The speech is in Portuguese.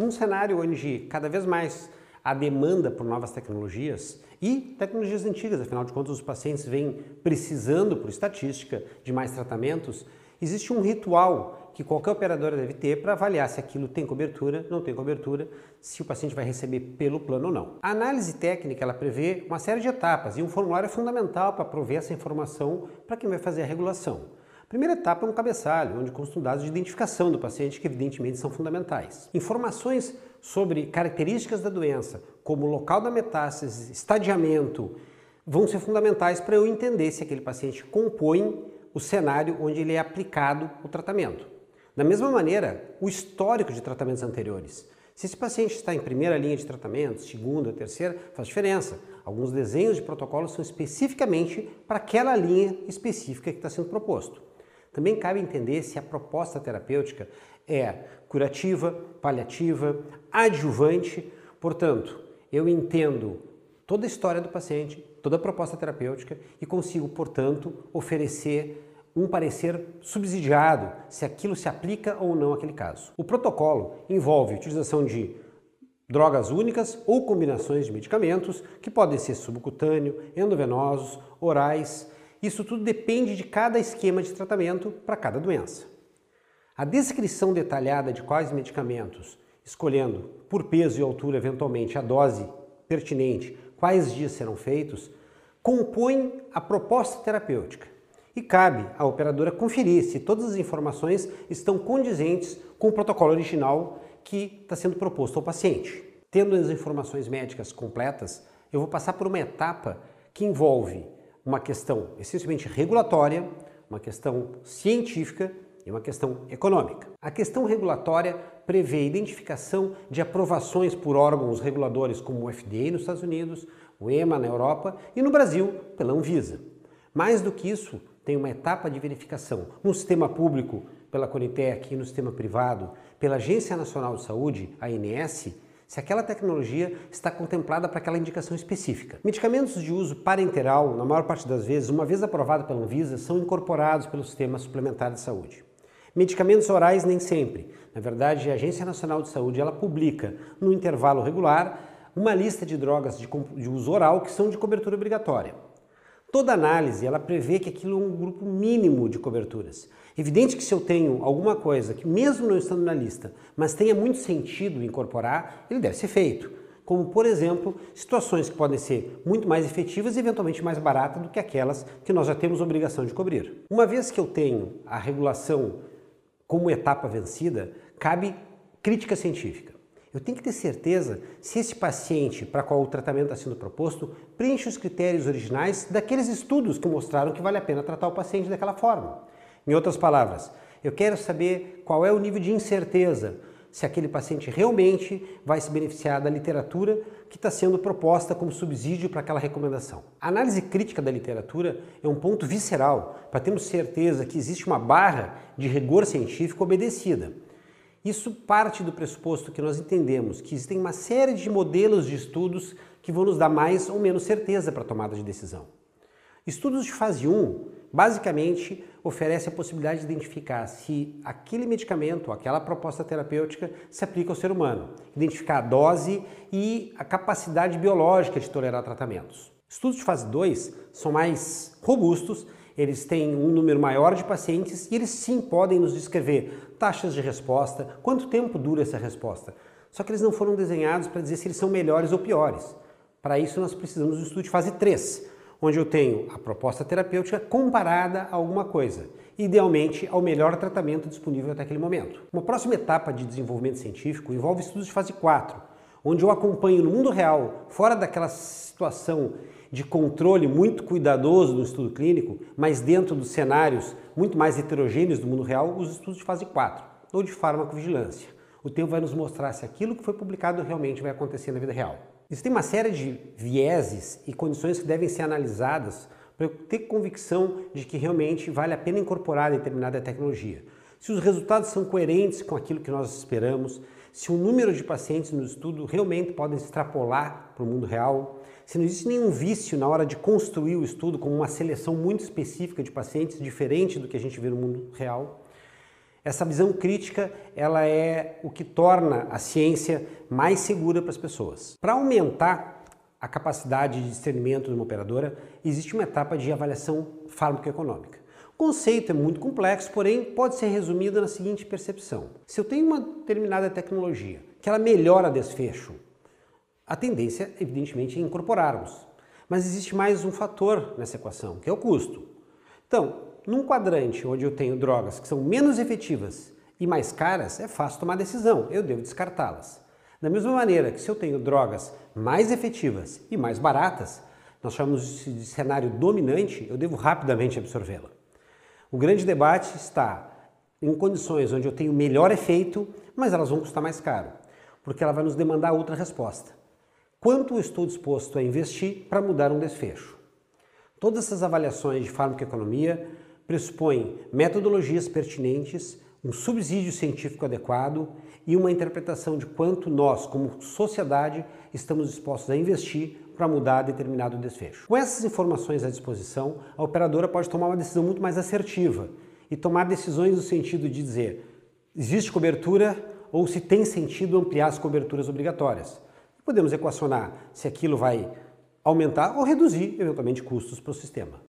Num cenário onde cada vez mais a demanda por novas tecnologias e tecnologias antigas, afinal de contas os pacientes vêm precisando, por estatística, de mais tratamentos, existe um ritual que qualquer operadora deve ter para avaliar se aquilo tem cobertura, não tem cobertura, se o paciente vai receber pelo plano ou não. A análise técnica ela prevê uma série de etapas e um formulário é fundamental para prover essa informação para quem vai fazer a regulação. Primeira etapa é um cabeçalho, onde constam dados de identificação do paciente, que evidentemente são fundamentais. Informações sobre características da doença, como local da metástase, estadiamento, vão ser fundamentais para eu entender se aquele paciente compõe o cenário onde ele é aplicado o tratamento. Da mesma maneira, o histórico de tratamentos anteriores. Se esse paciente está em primeira linha de tratamento, segunda, terceira, faz diferença. Alguns desenhos de protocolo são especificamente para aquela linha específica que está sendo proposto. Também cabe entender se a proposta terapêutica é curativa, paliativa, adjuvante. Portanto, eu entendo toda a história do paciente, toda a proposta terapêutica e consigo, portanto, oferecer um parecer subsidiado se aquilo se aplica ou não àquele caso. O protocolo envolve a utilização de drogas únicas ou combinações de medicamentos que podem ser subcutâneo, endovenosos, orais isso tudo depende de cada esquema de tratamento para cada doença. A descrição detalhada de quais medicamentos, escolhendo por peso e altura eventualmente a dose pertinente, quais dias serão feitos, compõe a proposta terapêutica e cabe à operadora conferir se todas as informações estão condizentes com o protocolo original que está sendo proposto ao paciente. Tendo as informações médicas completas, eu vou passar por uma etapa que envolve uma questão essencialmente regulatória, uma questão científica e uma questão econômica. A questão regulatória prevê a identificação de aprovações por órgãos reguladores como o FDA nos Estados Unidos, o EMA na Europa e no Brasil pela Anvisa. Mais do que isso, tem uma etapa de verificação no sistema público pela Conitec e no sistema privado pela Agência Nacional de Saúde, a ANS, se aquela tecnologia está contemplada para aquela indicação específica. Medicamentos de uso parenteral, na maior parte das vezes, uma vez aprovado pela Anvisa, são incorporados pelo Sistema Suplementar de Saúde. Medicamentos orais nem sempre. Na verdade, a Agência Nacional de Saúde ela publica, no intervalo regular, uma lista de drogas de, de uso oral que são de cobertura obrigatória. Toda análise ela prevê que aquilo é um grupo mínimo de coberturas. Evidente que se eu tenho alguma coisa que, mesmo não estando na lista, mas tenha muito sentido incorporar, ele deve ser feito. Como, por exemplo, situações que podem ser muito mais efetivas e eventualmente mais baratas do que aquelas que nós já temos obrigação de cobrir. Uma vez que eu tenho a regulação como etapa vencida, cabe crítica científica. Eu tenho que ter certeza se esse paciente para qual o tratamento está sendo proposto preenche os critérios originais daqueles estudos que mostraram que vale a pena tratar o paciente daquela forma. Em outras palavras, eu quero saber qual é o nível de incerteza se aquele paciente realmente vai se beneficiar da literatura que está sendo proposta como subsídio para aquela recomendação. A análise crítica da literatura é um ponto visceral para termos certeza que existe uma barra de rigor científico obedecida. Isso parte do pressuposto que nós entendemos que existem uma série de modelos de estudos que vão nos dar mais ou menos certeza para a tomada de decisão. Estudos de fase 1 basicamente oferece a possibilidade de identificar se aquele medicamento, aquela proposta terapêutica se aplica ao ser humano, identificar a dose e a capacidade biológica de tolerar tratamentos. Estudos de fase 2 são mais robustos eles têm um número maior de pacientes e eles sim podem nos descrever taxas de resposta, quanto tempo dura essa resposta. Só que eles não foram desenhados para dizer se eles são melhores ou piores. Para isso nós precisamos do estudo de fase 3, onde eu tenho a proposta terapêutica comparada a alguma coisa, idealmente ao melhor tratamento disponível até aquele momento. Uma próxima etapa de desenvolvimento científico envolve estudos de fase 4, onde eu acompanho no mundo real, fora daquela situação de controle muito cuidadoso no estudo clínico, mas dentro dos cenários muito mais heterogêneos do mundo real, os estudos de fase 4, ou de farmacovigilância. O tempo vai nos mostrar se aquilo que foi publicado realmente vai acontecer na vida real. Existem uma série de vieses e condições que devem ser analisadas para eu ter convicção de que realmente vale a pena incorporar determinada tecnologia. Se os resultados são coerentes com aquilo que nós esperamos, se o número de pacientes no estudo realmente podem extrapolar para o mundo real, se não existe nenhum vício na hora de construir o estudo como uma seleção muito específica de pacientes, diferente do que a gente vê no mundo real, Essa visão crítica ela é o que torna a ciência mais segura para as pessoas. Para aumentar a capacidade de discernimento de uma operadora, existe uma etapa de avaliação farmacoeconômica. O conceito é muito complexo, porém pode ser resumido na seguinte percepção. Se eu tenho uma determinada tecnologia que ela melhora desfecho, a tendência, evidentemente, é incorporarmos. Mas existe mais um fator nessa equação, que é o custo. Então, num quadrante onde eu tenho drogas que são menos efetivas e mais caras, é fácil tomar decisão, eu devo descartá-las. Da mesma maneira que se eu tenho drogas mais efetivas e mais baratas, nós chamamos de cenário dominante, eu devo rapidamente absorvê-la. O grande debate está em condições onde eu tenho melhor efeito, mas elas vão custar mais caro, porque ela vai nos demandar outra resposta. Quanto eu estou disposto a investir para mudar um desfecho? Todas essas avaliações de farmacoeconomia pressupõem metodologias pertinentes, um subsídio científico adequado e uma interpretação de quanto nós, como sociedade, estamos dispostos a investir para mudar determinado desfecho. Com essas informações à disposição, a operadora pode tomar uma decisão muito mais assertiva e tomar decisões no sentido de dizer existe cobertura ou se tem sentido ampliar as coberturas obrigatórias. Podemos equacionar se aquilo vai aumentar ou reduzir, eventualmente, custos para o sistema.